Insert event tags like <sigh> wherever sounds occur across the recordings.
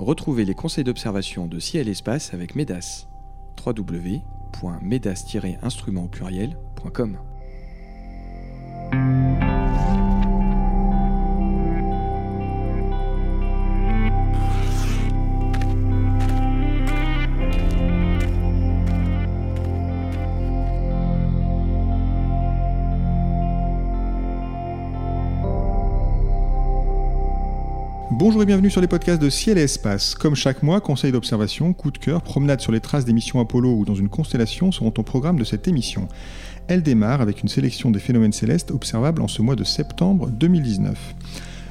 Retrouvez les conseils d'observation de ciel espace avec MEDAS. www.medas-instrument pluriel.com Bonjour et bienvenue sur les podcasts de Ciel et Espace. Comme chaque mois, conseils d'observation, coup de cœur, promenade sur les traces des missions Apollo ou dans une constellation seront au programme de cette émission. Elle démarre avec une sélection des phénomènes célestes observables en ce mois de septembre 2019.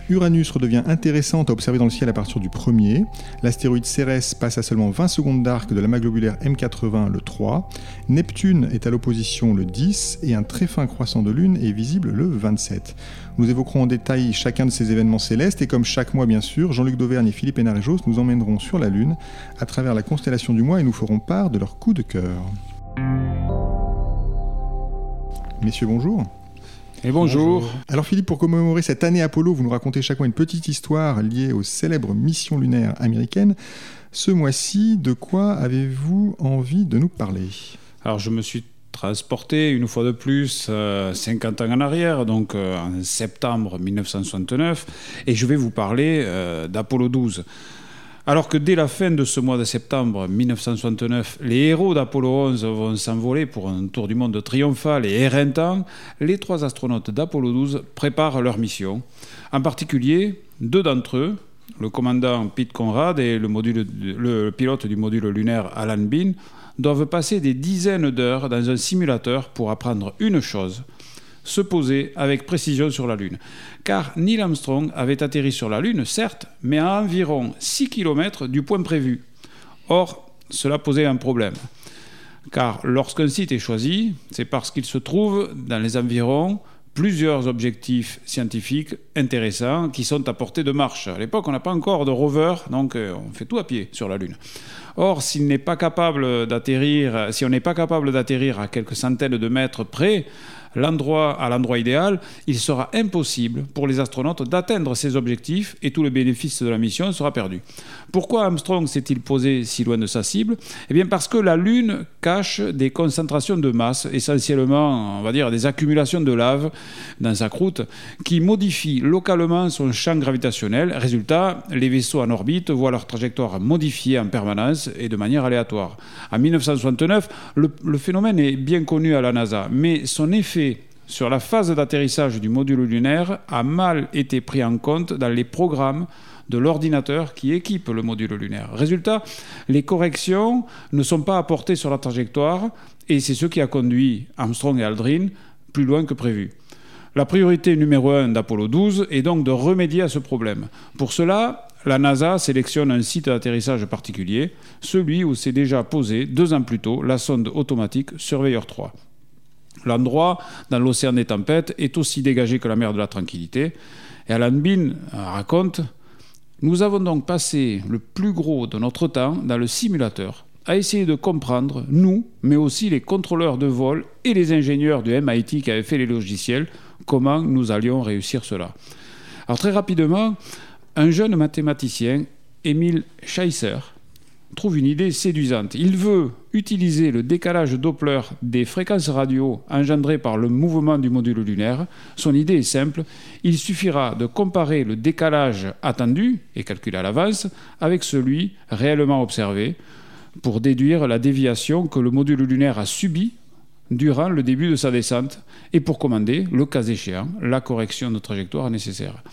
Uranus redevient intéressante à observer dans le ciel à partir du 1er. L'astéroïde Cérès passe à seulement 20 secondes d'arc de l'amas globulaire M80 le 3. Neptune est à l'opposition le 10 et un très fin croissant de lune est visible le 27. Nous évoquerons en détail chacun de ces événements célestes et comme chaque mois bien sûr, Jean-Luc Dauvergne et Philippe Hénarejos nous emmèneront sur la Lune à travers la constellation du mois et nous ferons part de leur coup de cœur. Messieurs, bonjour. Et bonjour. Alors Philippe, pour commémorer cette année Apollo, vous nous racontez chaque mois une petite histoire liée aux célèbres missions lunaires américaines. Ce mois-ci, de quoi avez-vous envie de nous parler? Alors je me suis transporté une fois de plus 50 euh, ans en arrière, donc euh, en septembre 1969, et je vais vous parler euh, d'Apollo 12. Alors que dès la fin de ce mois de septembre 1969, les héros d'Apollo 11 vont s'envoler pour un tour du monde triomphal et éreintant, les trois astronautes d'Apollo 12 préparent leur mission. En particulier, deux d'entre eux, le commandant Pete Conrad et le, le pilote du module lunaire Alan Bean, doivent passer des dizaines d'heures dans un simulateur pour apprendre une chose – se poser avec précision sur la Lune. Car Neil Armstrong avait atterri sur la Lune, certes, mais à environ 6 km du point prévu. Or, cela posait un problème. Car lorsqu'un site est choisi, c'est parce qu'il se trouve dans les environs plusieurs objectifs scientifiques intéressants qui sont à portée de marche. À l'époque, on n'a pas encore de rover, donc euh, on fait tout à pied sur la Lune. Or, s'il n'est pas capable d'atterrir, si on n'est pas capable d'atterrir à quelques centaines de mètres près, l'endroit, à l'endroit idéal, il sera impossible pour les astronautes d'atteindre ces objectifs et tout le bénéfice de la mission sera perdu. Pourquoi Armstrong s'est-il posé si loin de sa cible Eh bien parce que la Lune cache des concentrations de masse, essentiellement, on va dire, des accumulations de lave dans sa croûte, qui modifient localement son champ gravitationnel. Résultat, les vaisseaux en orbite voient leur trajectoire modifiée en permanence et de manière aléatoire. En 1969, le, le phénomène est bien connu à la NASA, mais son effet sur la phase d'atterrissage du module lunaire a mal été pris en compte dans les programmes de l'ordinateur qui équipe le module lunaire. Résultat, les corrections ne sont pas apportées sur la trajectoire et c'est ce qui a conduit Armstrong et Aldrin plus loin que prévu. La priorité numéro 1 d'Apollo 12 est donc de remédier à ce problème. Pour cela, la NASA sélectionne un site d'atterrissage particulier, celui où s'est déjà posé deux ans plus tôt la sonde automatique Surveyor 3. L'endroit, dans l'océan des tempêtes, est aussi dégagé que la mer de la tranquillité. Et Alan Bean raconte Nous avons donc passé le plus gros de notre temps dans le simulateur à essayer de comprendre, nous, mais aussi les contrôleurs de vol et les ingénieurs du MIT qui avaient fait les logiciels, comment nous allions réussir cela. Alors très rapidement, un jeune mathématicien, Emile Scheisser, trouve une idée séduisante. Il veut utiliser le décalage Doppler des fréquences radio engendrées par le mouvement du module lunaire. Son idée est simple. Il suffira de comparer le décalage attendu et calculé à l'avance avec celui réellement observé pour déduire la déviation que le module lunaire a subie durant le début de sa descente et pour commander, le cas échéant, la correction de trajectoire nécessaire.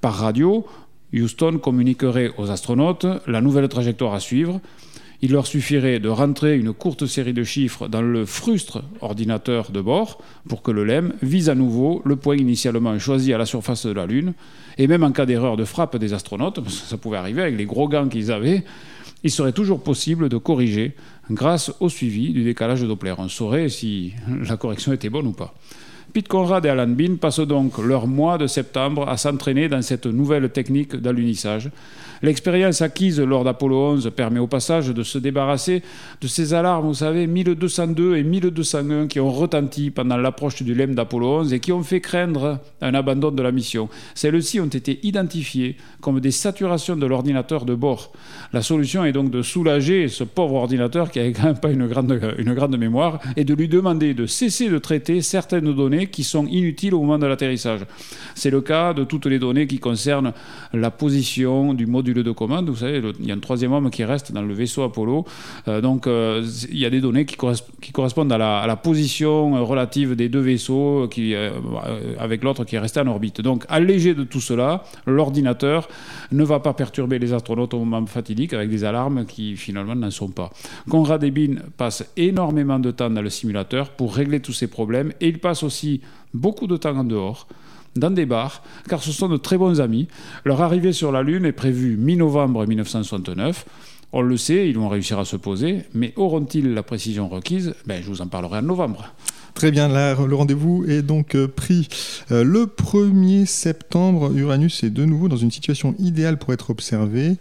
Par radio, Houston communiquerait aux astronautes la nouvelle trajectoire à suivre. Il leur suffirait de rentrer une courte série de chiffres dans le frustre ordinateur de bord pour que le LEM vise à nouveau le point initialement choisi à la surface de la Lune. Et même en cas d'erreur de frappe des astronautes, ça pouvait arriver avec les gros gants qu'ils avaient, il serait toujours possible de corriger grâce au suivi du décalage de Doppler. On saurait si la correction était bonne ou pas. Pete Conrad et Alan Bean passent donc leur mois de septembre à s'entraîner dans cette nouvelle technique d'alunissage. L'expérience acquise lors d'Apollo 11 permet au passage de se débarrasser de ces alarmes, vous savez, 1202 et 1201 qui ont retenti pendant l'approche du LEM d'Apollo 11 et qui ont fait craindre un abandon de la mission. Celles-ci ont été identifiées comme des saturations de l'ordinateur de bord. La solution est donc de soulager ce pauvre ordinateur qui n'avait quand même pas une grande, une grande mémoire et de lui demander de cesser de traiter certaines données qui sont inutiles au moment de l'atterrissage. C'est le cas de toutes les données qui concernent la position du module de commande. Vous savez, il y a un troisième homme qui reste dans le vaisseau Apollo. Euh, donc, euh, il y a des données qui, correspondent à la, position relative des deux vaisseaux euh, avec l'autre qui est resté en orbite. Donc, allégé de tout cela, l'ordinateur ne va pas perturber les astronautes au moment fatidique avec des alarmes qui finalement n'en sont pas. Conrad Ebin passe énormément de temps dans le simulateur pour régler tous ces problèmes et il passe aussi beaucoup de temps en dehors dans des bars, car ce sont de très bons amis. Leur arrivée sur la Lune est prévue mi-novembre 1969. On le sait, ils vont réussir à se poser, mais auront-ils la précision requise? Ben, Je vous en parlerai en novembre. Très bien, le rendez-vous est donc euh, pris euh, le 1er septembre. Uranus est de nouveau dans une situation idéale pour être observé.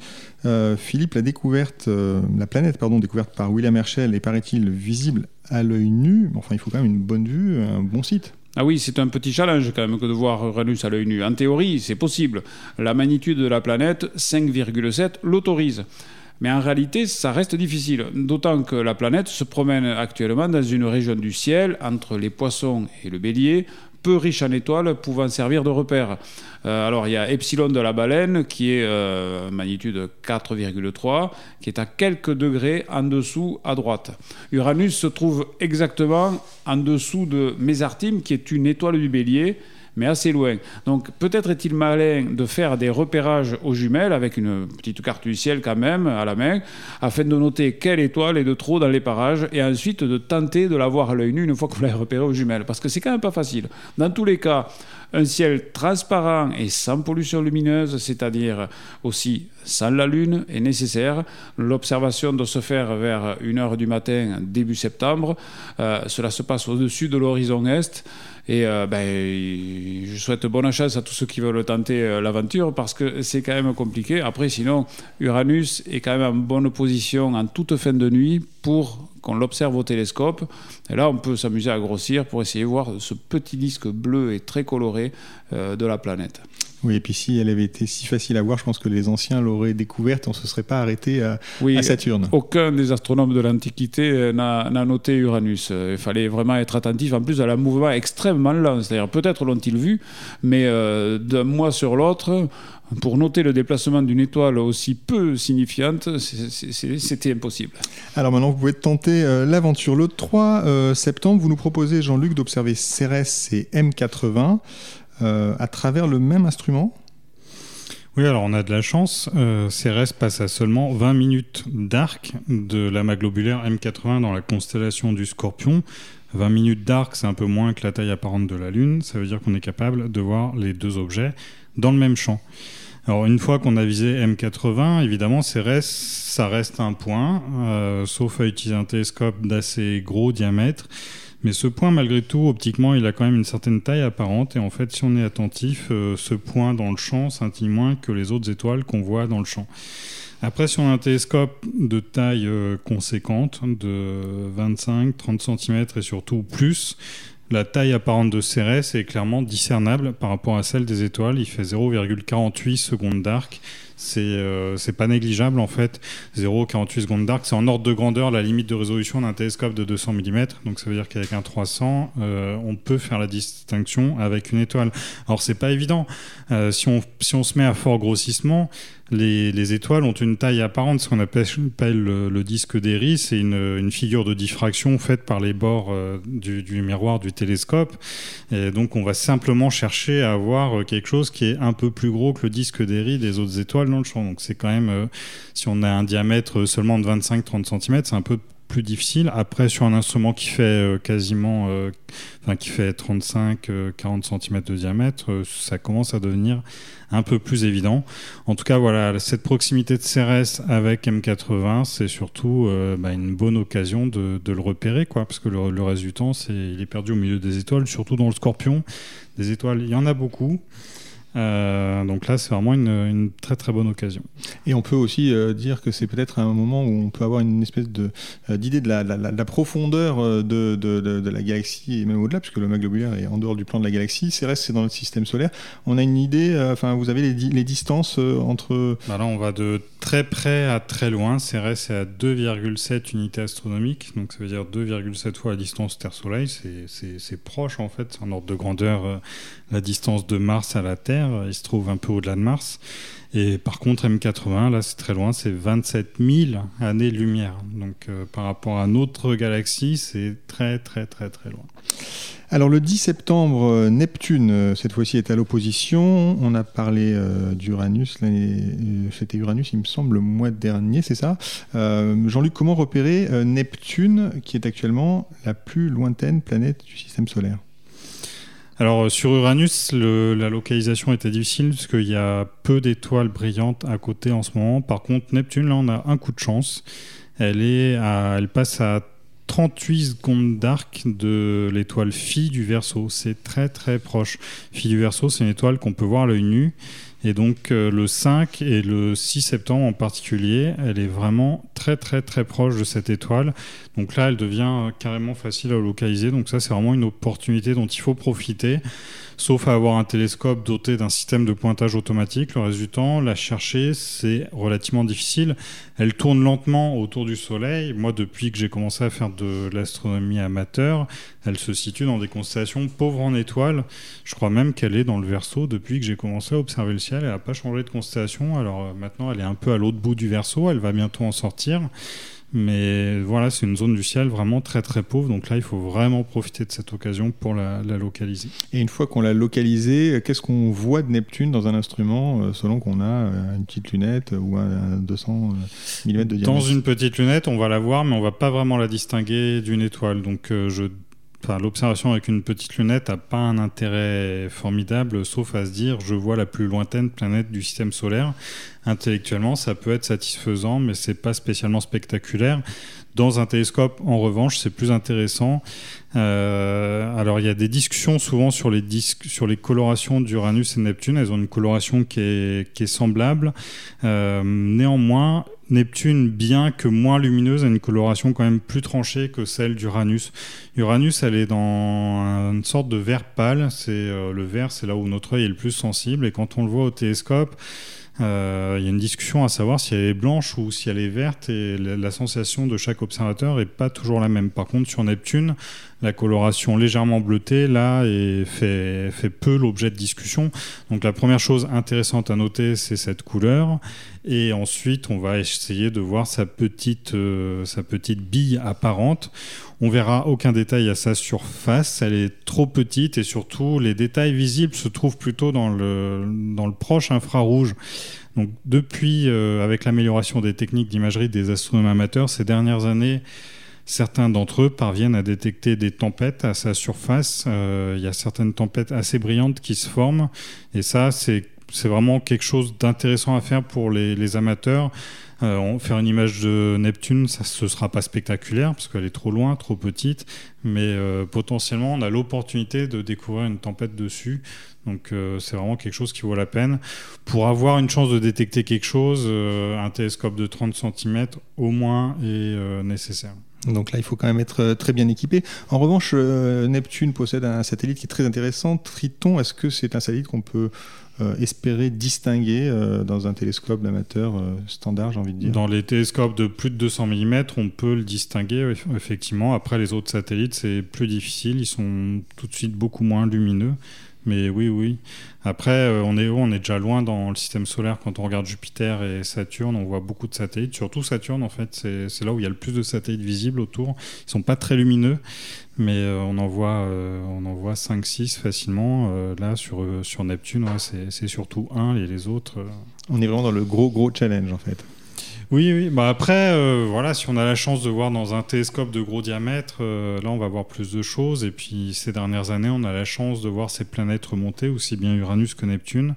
Euh, Philippe, la découverte, la planète pardon, découverte par William Herschel est paraît-il visible à l'œil nu. Enfin, il faut quand même une bonne vue, un bon site. Ah oui, c'est un petit challenge quand même que de voir Uranus à l'œil nu. En théorie, c'est possible. La magnitude de la planète, 5,7, l'autorise. Mais en réalité, ça reste difficile, d'autant que la planète se promène actuellement dans une région du ciel entre les poissons et le bélier, peu riche en étoiles pouvant servir de repère. Euh, alors il y a Epsilon de la baleine qui est euh, magnitude 4,3, qui est à quelques degrés en dessous à droite. Uranus se trouve exactement en dessous de Mésartime, qui est une étoile du bélier mais assez loin. Donc peut-être est-il malin de faire des repérages aux jumelles avec une petite carte du ciel quand même à la main, afin de noter quelle étoile est de trop dans les parages, et ensuite de tenter de la voir à l'œil nu une fois que vous l'avez repérée aux jumelles, parce que c'est quand même pas facile. Dans tous les cas, un ciel transparent et sans pollution lumineuse, c'est-à-dire aussi sans la Lune, est nécessaire. L'observation doit se faire vers 1h du matin, début septembre. Euh, cela se passe au-dessus de l'horizon Est. Et euh, ben, je souhaite bonne chance à tous ceux qui veulent tenter euh, l'aventure parce que c'est quand même compliqué. Après, sinon, Uranus est quand même en bonne position en toute fin de nuit pour qu'on l'observe au télescope. Et là, on peut s'amuser à grossir pour essayer de voir ce petit disque bleu et très coloré euh, de la planète. Oui, et puis si elle avait été si facile à voir, je pense que les anciens l'auraient découverte, on ne se serait pas arrêté à, oui, Saturne. Aucun des astronomes de l'Antiquité euh, n'a noté Uranus. Euh, il fallait vraiment être attentif. En plus, à un mouvement extrêmement lent. C'est-à-dire, peut-être l'ont-ils vu, mais euh, d'un mois sur l'autre, pour noter le déplacement d'une étoile aussi peu signifiante, c'était impossible. Alors maintenant, vous pouvez tenter l'aventure. Le 3 septembre, vous nous proposez, Jean-Luc, d'observer Cérès et M80. Euh, à travers le même instrument oui, alors on a de la chance. Euh, Cérès passe à seulement 20 minutes d'arc de l'amas globulaire M80 dans la constellation du Scorpion. 20 minutes d'arc, c'est un peu moins que la taille apparente de la Lune. Ça veut dire qu'on est capable de voir les deux objets dans le même champ. Alors une fois qu'on a visé M80, évidemment, Cérès, ça reste un point, euh, sauf à utiliser un télescope d'assez gros diamètre. Mais ce point, malgré tout, optiquement, il a quand même une certaine taille apparente. Et en fait, si on est attentif, euh, ce point dans le champ scintille moins que les autres étoiles qu'on voit dans le champ. Après, si on a un télescope de taille euh, conséquente, de 25-30 cm et surtout plus, la taille apparente de Cérès est clairement discernable par rapport à celle des étoiles. Il fait 0,48 secondes d'arc euh, c'est pas négligeable en fait. 0,48 secondes d'arc, c'est en ordre de grandeur la limite de résolution d'un télescope de 200 mm. Donc ça veut dire qu'avec un 300, euh, on peut faire la distinction avec une étoile. Alors c'est pas évident. Euh, si, on, si on se met à fort grossissement, les, étoiles ont une taille apparente, ce qu'on appelle le, disque d'Eris, c'est une, figure de diffraction faite par les bords du, miroir du télescope. Et donc on va simplement chercher à avoir quelque chose qui est un peu plus gros que le disque d'Eris des autres étoiles dans le champ. Donc c'est quand même, euh, si on a un diamètre seulement de 25-30 cm, c'est un peu plus difficile. Après, sur un instrument qui fait euh, quasiment, euh, enfin qui fait 35-40 cm de diamètre, ça commence à devenir un peu plus évident. En tout cas, voilà, cette proximité de CRS avec M80, c'est surtout bah, une bonne occasion de, le repérer, quoi, parce que le, le reste du temps, c'est il est perdu au milieu des étoiles, surtout dans le Scorpion. Des étoiles, il y en a beaucoup. Euh, donc là, c'est vraiment une, très très bonne occasion. Et on peut aussi euh, dire que c'est peut-être un moment où on peut avoir une espèce de, euh, d'idée de la, la, profondeur de, de, de, la galaxie et même au-delà, puisque le mag globulaire est en dehors du plan de la galaxie. Cérès, c'est dans le système solaire. On a une idée, enfin, vous avez les, les distances entre. Bah là, on va de très près à très loin. Cérès est à 2,7 unités astronomiques, donc ça veut dire 2,7 fois la distance Terre-Soleil. C'est, c'est, proche en fait, en ordre de grandeur, la distance de Mars à la Terre. Il se trouve un peu au-delà de Mars. Et par contre, M80, là, c'est très loin, c'est 27 000 années-lumière. Donc, euh, par rapport à notre galaxie, c'est très, très, très, très loin. Alors, le 10 septembre, euh, Neptune, euh, cette fois-ci, est à l'opposition. On a parlé d'Uranus. C'était Uranus, il me semble, le mois dernier, c'est ça Jean-Luc, comment repérer Neptune, qui est actuellement la plus lointaine planète du système solaire? Alors sur Uranus, la localisation était difficile parce qu'il y a peu d'étoiles brillantes à côté en ce moment. Par contre, Neptune, là, on a un coup de chance. Elle, est elle passe à 38 secondes d'arc de l'étoile Phi du Verseau. C'est très très proche. Phi du Verseau, c'est une étoile qu'on peut voir à l'œil nu et donc euh, le 5 et le 6 septembre en particulier, elle est vraiment très très très proche de cette étoile. Donc là, elle devient carrément facile à localiser. Donc ça, c'est vraiment une opportunité dont il faut profiter sauf à avoir un télescope doté d'un système de pointage automatique. Le reste du temps, la chercher, c'est relativement difficile. Elle tourne lentement autour du Soleil. Moi, depuis que j'ai commencé à faire de l'astronomie amateur, elle se situe dans des constellations pauvres en étoiles. Je crois même qu'elle est dans le Verseau depuis que j'ai commencé à observer le ciel. Elle n'a pas changé de constellation. Alors euh, maintenant, elle est un peu à l'autre bout du Verseau. Elle va bientôt en sortir. Mais voilà, c'est une zone du ciel vraiment très très pauvre. Donc là, il faut vraiment profiter de cette occasion pour la, localiser. Et une fois qu'on l'a localisée, qu'est-ce qu'on voit de Neptune dans un instrument euh, selon qu'on a euh, une petite lunette ou un 200 mm de diamètre? Dans une petite lunette, on va la voir, mais on va pas vraiment la distinguer d'une étoile. Donc euh, l'observation avec une petite lunette n'a pas un intérêt formidable, sauf à se dire je vois la plus lointaine planète du système solaire. Intellectuellement, ça peut être satisfaisant, mais c'est pas spécialement spectaculaire. Dans un télescope, en revanche, c'est plus intéressant. Euh, alors, il y a des discussions souvent sur les, disques, sur les colorations d'Uranus et Neptune. Elles ont une coloration qui est, qui est semblable. Euh, néanmoins, Neptune, bien que moins lumineuse, a une coloration quand même plus tranchée que celle d'Uranus. Uranus, elle est dans une sorte de vert pâle. C'est euh, le vert, c'est là où notre œil est le plus sensible. Et quand on le voit au télescope, euh, il y a une discussion à savoir si elle est blanche ou si elle est verte et la, sensation de chaque observateur est pas toujours la même. Par contre, sur Neptune, la coloration légèrement bleutée, là, fait, fait peu l'objet de discussion. Donc la première chose intéressante à noter, c'est cette couleur. Et ensuite, on va essayer de voir sa petite, euh, sa petite bille apparente. On verra aucun détail à sa surface, elle est trop petite et surtout les détails visibles se trouvent plutôt dans le, dans le proche infrarouge. Donc depuis, euh, avec l'amélioration des techniques d'imagerie des astronomes amateurs, ces dernières années, certains d'entre eux parviennent à détecter des tempêtes à sa surface. Euh, il y a certaines tempêtes assez brillantes qui se forment et ça, c'est vraiment quelque chose d'intéressant à faire pour les, amateurs. Euh, faire une image de Neptune, ça ne sera pas spectaculaire parce qu'elle est trop loin, trop petite, mais euh, potentiellement on a l'opportunité de découvrir une tempête dessus. Donc euh, c'est vraiment quelque chose qui vaut la peine. Pour avoir une chance de détecter quelque chose, un télescope de 30 cm au moins est nécessaire. Donc là, il faut quand même être très bien équipé. En revanche, Neptune possède un satellite qui est très intéressant. Triton, est-ce que c'est un satellite qu'on peut euh, espérer distinguer euh, dans un télescope d'amateur euh, standard, j'ai envie de dire? Dans les télescopes de plus de 200 mm, on peut le distinguer, effectivement. Après, les autres satellites, c'est plus difficile. Ils sont tout de suite beaucoup moins lumineux. Mais oui, oui. Après, euh, on est on est déjà loin dans le système solaire. Quand on regarde Jupiter et Saturne, on voit beaucoup de satellites. Surtout Saturne, en fait, c'est là où il y a le plus de satellites visibles autour. Ils sont pas très lumineux, mais euh, on en voit, euh, on en voit 5-6 facilement. là, sur, sur Neptune, c'est surtout un et les autres. On est vraiment dans le gros, gros challenge, en fait. Oui, oui. Bah après, euh, voilà, si on a la chance de voir dans un télescope de gros diamètre, euh, là, on va voir plus de choses. Et puis, ces dernières années, on a la chance de voir ces planètes remonter, aussi bien Uranus que Neptune,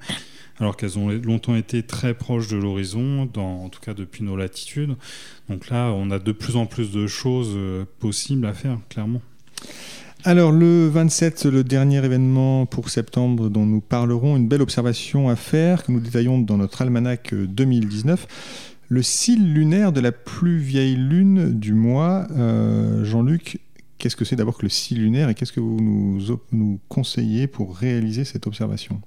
alors qu'elles ont longtemps été très proches de l'horizon, en tout cas depuis nos latitudes. Donc là, on a de plus en plus de choses euh, possibles à faire, clairement. Alors le 27, le dernier événement pour septembre dont nous parlerons, une belle observation à faire que nous détaillons dans notre almanach 2019. Le cil lunaire de la plus vieille lune du mois. Euh, Jean-Luc, qu'est-ce que c'est d'abord que le cil lunaire et qu'est-ce que vous nous, conseillez pour réaliser cette observation?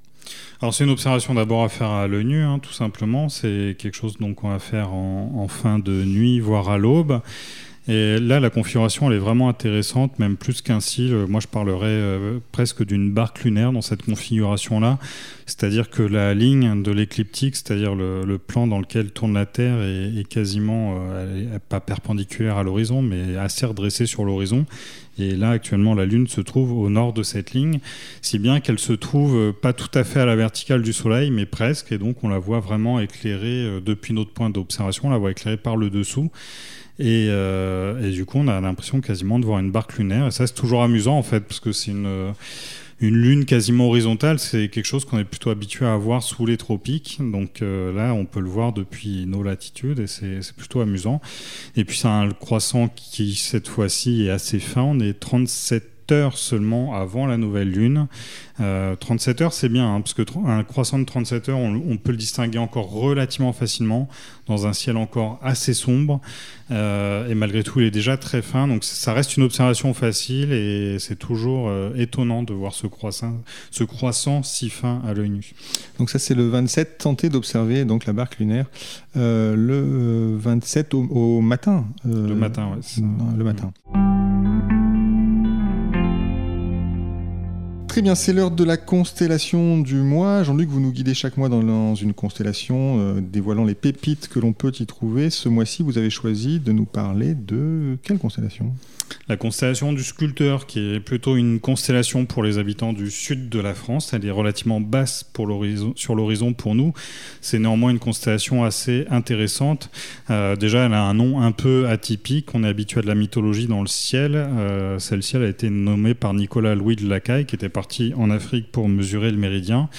Alors c'est une observation d'abord à faire à l'œil nu, hein, tout simplement. C'est quelque chose qu'on va faire en, fin de nuit, voire à l'aube. Et là, la configuration, elle est vraiment intéressante, même plus qu'un cil. Moi, je parlerais euh, presque d'une barque lunaire dans cette configuration-là. C'est-à-dire que la ligne de l'écliptique, c'est-à-dire le, plan dans lequel tourne la Terre, est, quasiment, euh, pas perpendiculaire à l'horizon, mais assez redressée sur l'horizon. Et là, actuellement, la Lune se trouve au nord de cette ligne, si bien qu'elle se trouve euh, pas tout à fait à la verticale du Soleil, mais presque. Et donc, on la voit vraiment éclairée depuis notre point d'observation, on la voit éclairée par le dessous. Euh, et, du coup, on a l'impression quasiment de voir une barque lunaire. Et ça, c'est toujours amusant en fait, parce que c'est une, une lune quasiment horizontale. C'est quelque chose qu'on est plutôt habitué à voir sous les tropiques. Donc euh, là, on peut le voir depuis nos latitudes et c'est plutôt amusant. Et puis, c'est un croissant qui, cette fois-ci, est assez fin. On est 37 heures seulement avant la nouvelle lune. 37 euh, heures, c'est bien, hein, parce que un croissant de 37 heures, on, peut le distinguer encore relativement facilement dans un ciel encore assez sombre. Euh, et malgré tout, il est déjà très fin. Donc ça reste une observation facile et c'est toujours euh, étonnant de voir ce croissant, ce croissant si fin à l'œil nu. Donc ça, c'est le 27. Tentez d'observer donc la barque lunaire le 27 au, matin. le matin, oui. Le matin. Très bien, c'est l'heure de la constellation du mois. Jean-Luc, vous nous guidez chaque mois dans, une constellation, euh, dévoilant les pépites que l'on peut y trouver. Ce mois-ci, vous avez choisi de nous parler de quelle constellation? La constellation du sculpteur, qui est plutôt une constellation pour les habitants du sud de la France. Elle est relativement basse pour sur l'horizon pour nous. C'est néanmoins une constellation assez intéressante. Euh, déjà, elle a un nom un peu atypique. On est habitué à de la mythologie dans le ciel. Euh, celle-ci, a été nommée par Nicolas Louis de Lacaille, qui était parti en Afrique pour mesurer le méridien.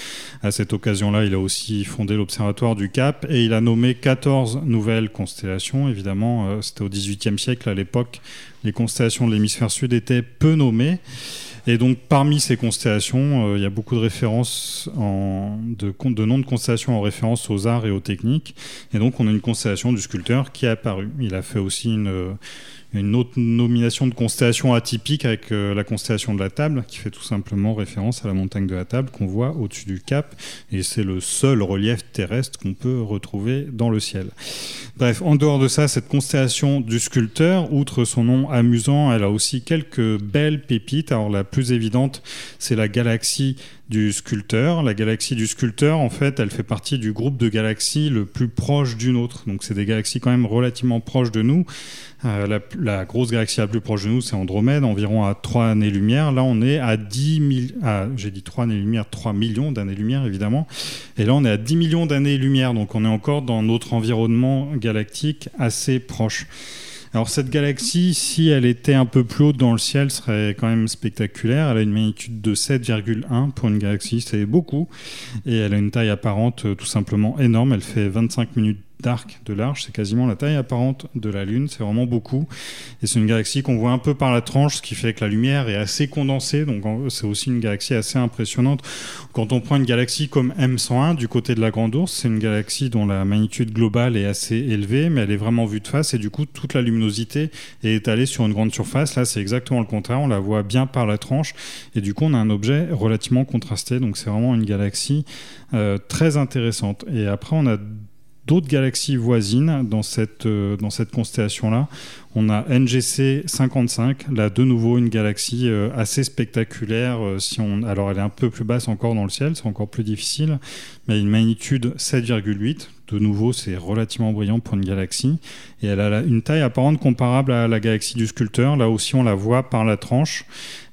À cette occasion-là, il a aussi fondé l'Observatoire du Cap et il a nommé 14 nouvelles constellations. Évidemment, euh, c'était au XVIIIe siècle à l'époque les constellations de l'hémisphère sud étaient peu nommées. Et donc, parmi ces constellations, euh, il y a beaucoup de références, en, de, de noms de constellations en référence aux arts et aux techniques. Et donc, on a une constellation du sculpteur qui est apparue. Il a fait aussi une, une autre nomination de constellation atypique avec euh, la constellation de la table, qui fait tout simplement référence à la montagne de la table qu'on voit au-dessus du cap, et c'est le seul relief terrestre qu'on peut retrouver dans le ciel. Bref, en dehors de ça, cette constellation du sculpteur, outre son nom amusant, elle a aussi quelques belles pépites. Alors la plus évidente, c'est la galaxie du sculpteur. La galaxie du sculpteur, en fait, elle fait partie du groupe de galaxies le plus proche d'une autre. Donc c'est des galaxies quand même relativement proches de nous. Euh, la, grosse galaxie la plus proche de nous, c'est Andromède, environ à 3 années-lumière. Là, on est à 10 000... j'ai dit 3 années-lumière, 3 millions d'années-lumière, évidemment. Et là, on est à 10 millions d'années-lumière. Donc on est encore dans notre environnement galactique assez proche. Alors cette galaxie, si elle était un peu plus haute dans le ciel, serait quand même spectaculaire. Elle a une magnitude de 7,1 pour une galaxie, c'est beaucoup. Et elle a une taille apparente tout simplement énorme. Elle fait 25 minutes d'arc de large, c'est quasiment la taille apparente de la Lune, c'est vraiment beaucoup. Et c'est une galaxie qu'on voit un peu par la tranche, ce qui fait que la lumière est assez condensée, donc c'est aussi une galaxie assez impressionnante. Quand on prend une galaxie comme M101 du côté de la Grande Ourse, c'est une galaxie dont la magnitude globale est assez élevée, mais elle est vraiment vue de face, et du coup toute la luminosité est étalée sur une grande surface. Là, c'est exactement le contraire, on la voit bien par la tranche, et du coup on a un objet relativement contrasté, donc c'est vraiment une galaxie euh, très intéressante. Et après, on a d'autres galaxies voisines dans cette, euh, dans cette constellation-là. On a NGC 55, là de nouveau une galaxie euh, assez spectaculaire. Euh, si on, alors elle est un peu plus basse encore dans le ciel, c'est encore plus difficile, mais une magnitude 7,8. De nouveau, c'est relativement brillant pour une galaxie. Et elle a une taille apparente comparable à la galaxie du sculpteur. Là aussi, on la voit par la tranche.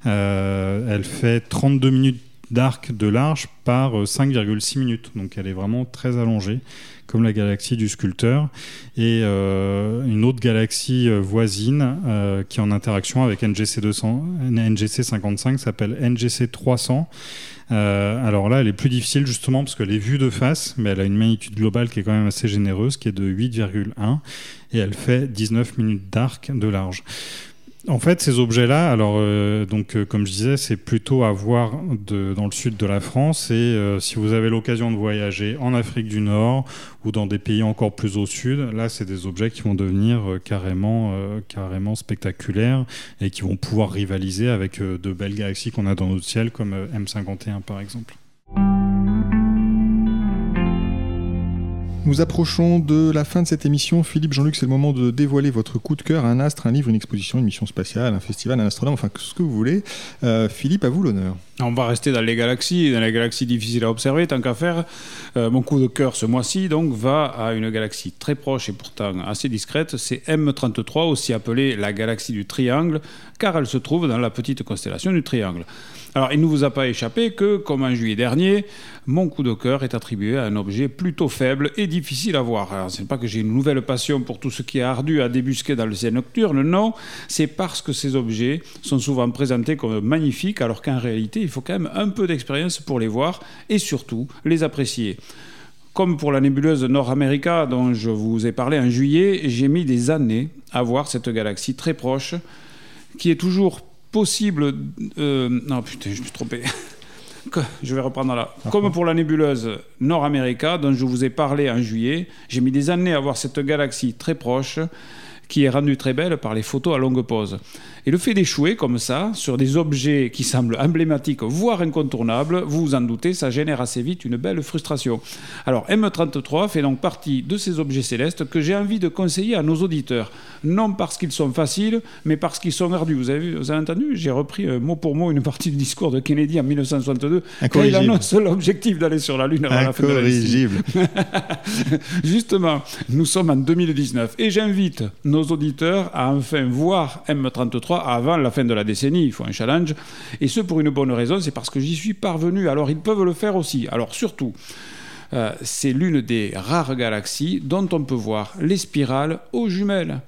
elle fait 32 minutes d'arc de large par 5,6 minutes. Donc elle est vraiment très allongée comme la galaxie du sculpteur, et euh, une autre galaxie euh, voisine euh, qui est en interaction avec NGC, 200, NGC 55 s'appelle NGC 300. alors là, elle est plus difficile justement parce qu'elle est vue de face, mais elle a une magnitude globale qui est quand même assez généreuse, qui est de 8,1, et elle fait 19 minutes d'arc de large. En fait, ces objets-là, alors euh, donc euh, comme je disais, c'est plutôt à voir dans le sud de la France. Et euh, si vous avez l'occasion de voyager en Afrique du Nord ou dans des pays encore plus au sud, là, c'est des objets qui vont devenir carrément, carrément spectaculaires et qui vont pouvoir rivaliser avec de belles galaxies qu'on a dans notre ciel, comme M51 par exemple. Nous approchons de la fin de cette émission. Philippe, Jean-Luc, c'est le moment de dévoiler votre coup de cœur, un astre, un livre, une exposition, une mission spatiale, un festival, un astronome, enfin ce que vous voulez. Euh, Philippe, à vous l'honneur. On va rester dans les galaxies, dans les galaxies difficiles à observer, tant qu'à faire. Euh, mon coup de cœur ce mois-ci donc va à une galaxie très proche et pourtant assez discrète. C'est M33, aussi appelée la galaxie du Triangle, car elle se trouve dans la petite constellation du Triangle. Alors, il ne vous a pas échappé que, comme en juillet dernier, mon coup de cœur est attribué à un objet plutôt faible et difficile à voir. Ce n'est pas que j'ai une nouvelle passion pour tout ce qui est ardu à débusquer dans le ciel nocturne, non, c'est parce que ces objets sont souvent présentés comme magnifiques, alors qu'en réalité, il faut quand même un peu d'expérience pour les voir et surtout les apprécier. Comme pour la nébuleuse Nord America dont je vous ai parlé en juillet, j'ai mis des années à voir cette galaxie très proche qui est toujours possible. Euh, non, putain, je me suis trompé. <laughs> je vais reprendre là. Comme pour la nébuleuse Nord America, dont je vous ai parlé en juillet, j'ai mis des années à voir cette galaxie très proche qui est rendue très belle par les photos à longue pause. Et le fait d'échouer comme ça, sur des objets qui semblent emblématiques, voire incontournables, vous vous en doutez, ça génère assez vite une belle frustration. Alors M33 fait donc partie de ces objets célestes que j'ai envie de conseiller à nos auditeurs. Non parce qu'ils sont faciles, mais parce qu'ils sont ardus. Vous avez, vous avez entendu? J'ai repris euh, mot pour mot une partie du discours de Kennedy en 1962. Quand il annonce l'objectif d'aller sur la Lune avant la fin de la <laughs> Justement, nous sommes en 2019 et j'invite nos auditeurs à enfin voir M33 avant la fin de la décennie. Il faut un challenge. Et ce, pour une bonne raison, c'est parce que j'y suis parvenu. Alors, ils peuvent le faire aussi. Alors, surtout, euh, c'est l'une des rares galaxies dont on peut voir les spirales aux jumelles.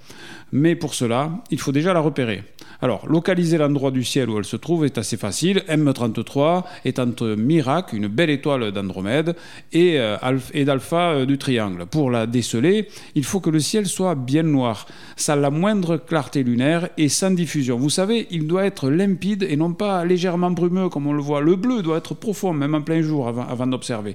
Mais pour cela, il faut déjà la repérer. Alors, localiser l'endroit du ciel où elle se trouve est assez facile. M33 est entre Mirac, une belle étoile d'Andromède, et, euh, d'Alpha euh, du Triangle. Pour la déceler, il faut que le ciel soit bien noir, sans la moindre clarté lunaire et sans diffusion. Vous savez, il doit être limpide et non pas légèrement brumeux comme on le voit. Le bleu doit être profond, même en plein jour, avant d'observer.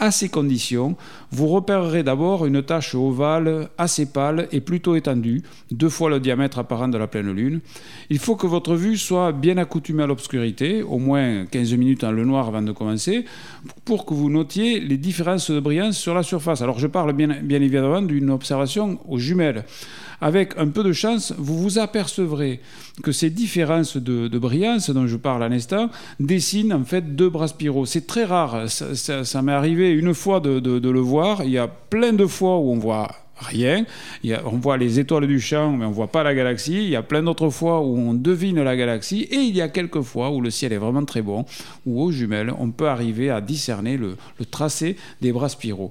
À ces conditions, vous repérerez d'abord une tache ovale assez pâle et plutôt étendue, deux fois le diamètre apparent de la pleine lune. Il faut que votre vue soit bien accoutumée à l'obscurité, au moins 15 minutes dans le noir avant de commencer, pour que vous notiez les différences de brillance sur la surface. Alors je parle bien, bien évidemment d'une observation aux jumelles avec un peu de chance, vous vous apercevrez que ces différences de, brillance dont je parle à l'instant dessinent en fait deux bras spiraux. C'est très rare, ça, m'est arrivé une fois de, le voir, il y a plein de fois où on voit rien. on voit les étoiles du champ, mais on voit pas la galaxie. Il y a plein d'autres fois où on devine la galaxie. Et il y a quelques fois où le ciel est vraiment très bon, où aux jumelles, on peut arriver à discerner le tracé des bras spiraux.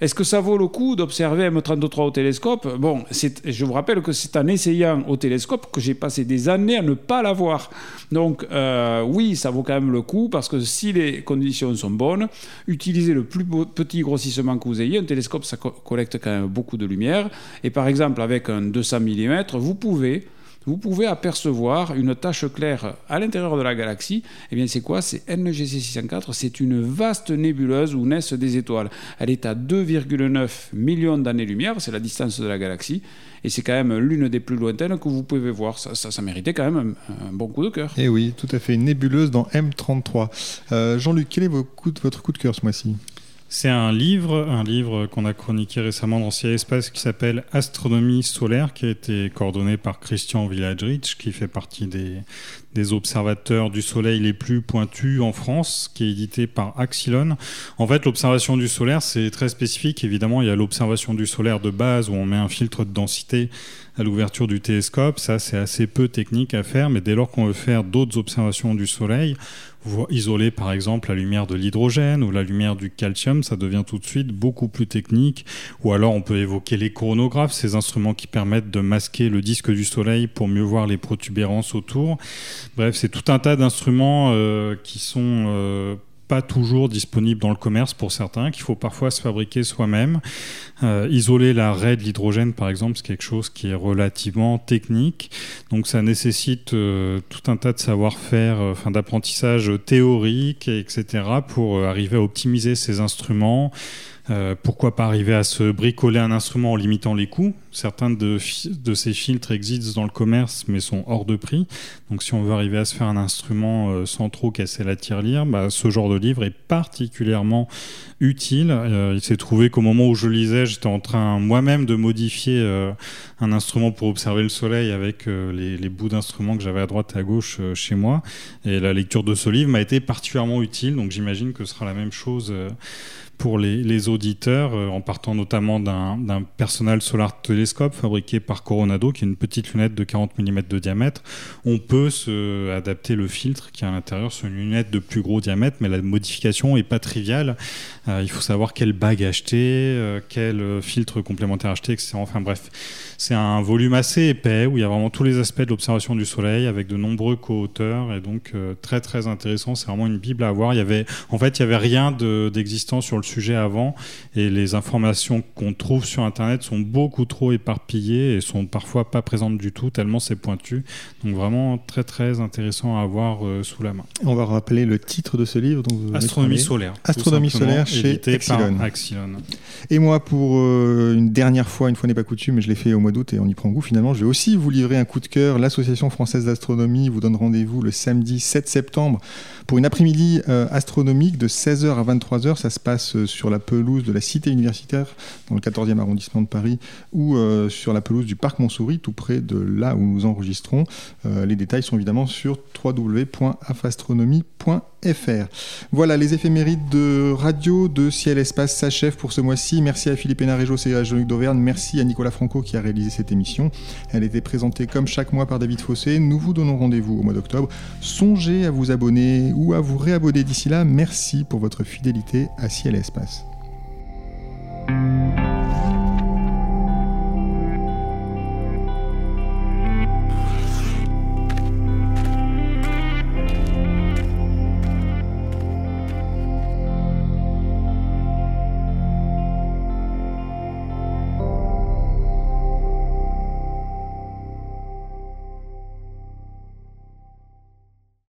Est-ce que ça vaut le coup d'observer M33 au télescope? Bon, je vous rappelle que c'est en essayant au télescope que j'ai passé des années à ne pas la voir. Donc euh, oui, ça vaut quand même le coup parce que si les conditions sont bonnes, utilisez le plus petit grossissement que vous ayez. Un télescope, ça collecte quand même beaucoup de lumière. Et par exemple, avec un 200 mm, vous pouvez vous pouvez apercevoir une tache claire à l'intérieur de la galaxie. Eh bien, c'est quoi? C'est NGC 604. C'est une vaste nébuleuse où naissent des étoiles. Elle est à 2,9 millions d'années-lumière. C'est la distance de la galaxie. Et c'est quand même l'une des plus lointaines que vous pouvez voir. Ça, ça, méritait quand même un, bon coup de cœur. Eh oui, tout à fait. Une nébuleuse dans M33. Euh, Jean-Luc, quel est votre coup de cœur ce mois-ci? C'est un livre, un livre qu'on a chroniqué récemment dans Ciel Espace qui s'appelle Astronomie solaire, qui a été coordonné par Christian Villagrich, qui fait partie des, observateurs du Soleil les plus pointus en France, qui est édité par Axilon. En fait, l'observation du solaire, c'est très spécifique. Évidemment, il y a l'observation du solaire de base où on met un filtre de densité à l'ouverture du télescope. Ça, c'est assez peu technique à faire, mais dès lors qu'on veut faire d'autres observations du Soleil, isoler par exemple la lumière de l'hydrogène ou la lumière du calcium, ça devient tout de suite beaucoup plus technique. Ou alors on peut évoquer les chronographes, ces instruments qui permettent de masquer le disque du Soleil pour mieux voir les protubérances autour. Bref, c'est tout un tas d'instruments euh, qui sont euh, pas toujours disponible dans le commerce pour certains, qu'il faut parfois se fabriquer soi-même. Euh, isoler la raie de l'hydrogène, par exemple, c'est quelque chose qui est relativement technique. Donc ça nécessite euh, tout un tas de savoir-faire, euh, d'apprentissage théorique, etc., pour arriver à optimiser ces instruments. Pourquoi pas arriver à se bricoler un instrument en limitant les coûts? Certains de, de, ces filtres existent dans le commerce mais sont hors de prix. Donc si on veut arriver à se faire un instrument euh, sans trop casser la tirelire, bah, ce genre de livre est particulièrement utile. Euh, il s'est trouvé qu'au moment où je lisais, j'étais en train moi-même de modifier euh, un instrument pour observer le soleil avec les, les, bouts d'instruments que j'avais à droite et à gauche chez moi. Et la lecture de ce livre m'a été particulièrement utile. Donc j'imagine que ce sera la même chose pour les, auditeurs, en partant notamment d'un Personal Solar Telescope fabriqué par Coronado, qui est une petite lunette de 40 mm de diamètre. On peut se adapter le filtre qui est à l'intérieur sur une lunette de plus gros diamètre, mais la modification est pas triviale. Euh, il faut savoir quelle bague acheter, euh, quel filtre complémentaire acheter, etc. Enfin bref, c'est un volume assez épais où il y a vraiment tous les aspects de l'observation du Soleil avec de nombreux co-auteurs et donc euh, très très intéressant. C'est vraiment une bible à avoir. Il y avait, en fait, il y avait rien d'existant sur le sujet avant et les informations qu'on trouve sur Internet sont beaucoup trop éparpillées et sont parfois pas présentes du tout tellement c'est pointu. Donc vraiment très très intéressant à avoir euh, sous la main. On va rappeler le titre de ce livre. Donc Astronomie solaire. Astronomie solaire chez Axilon. Et moi, pour euh, une dernière fois, une fois n'est pas coutume, mais je l'ai fait au mois d'août et on y prend goût finalement, je vais aussi vous livrer un coup de cœur. L'Association française d'astronomie vous donne rendez-vous le samedi 7 septembre pour une après-midi euh, astronomique de 16h à 23h. Ça se passe sur la pelouse de la Cité universitaire dans le 14e arrondissement de Paris ou sur la pelouse du Parc Montsouris, tout près de là où nous enregistrons. les détails sont évidemment sur www.afastronomie.fr. Voilà, les éphémérides de radio de Ciel Espace s'achèvent pour ce mois-ci. Merci à Philippe Hénaréjo et à Jean-Luc Dauvergne. Merci à Nicolas Franco qui a réalisé cette émission. Elle était présentée comme chaque mois par David Fossé. Nous vous donnons rendez-vous au mois d'octobre. Songez à vous abonner ou à vous réabonner d'ici là. Merci pour votre fidélité à Ciel Espace.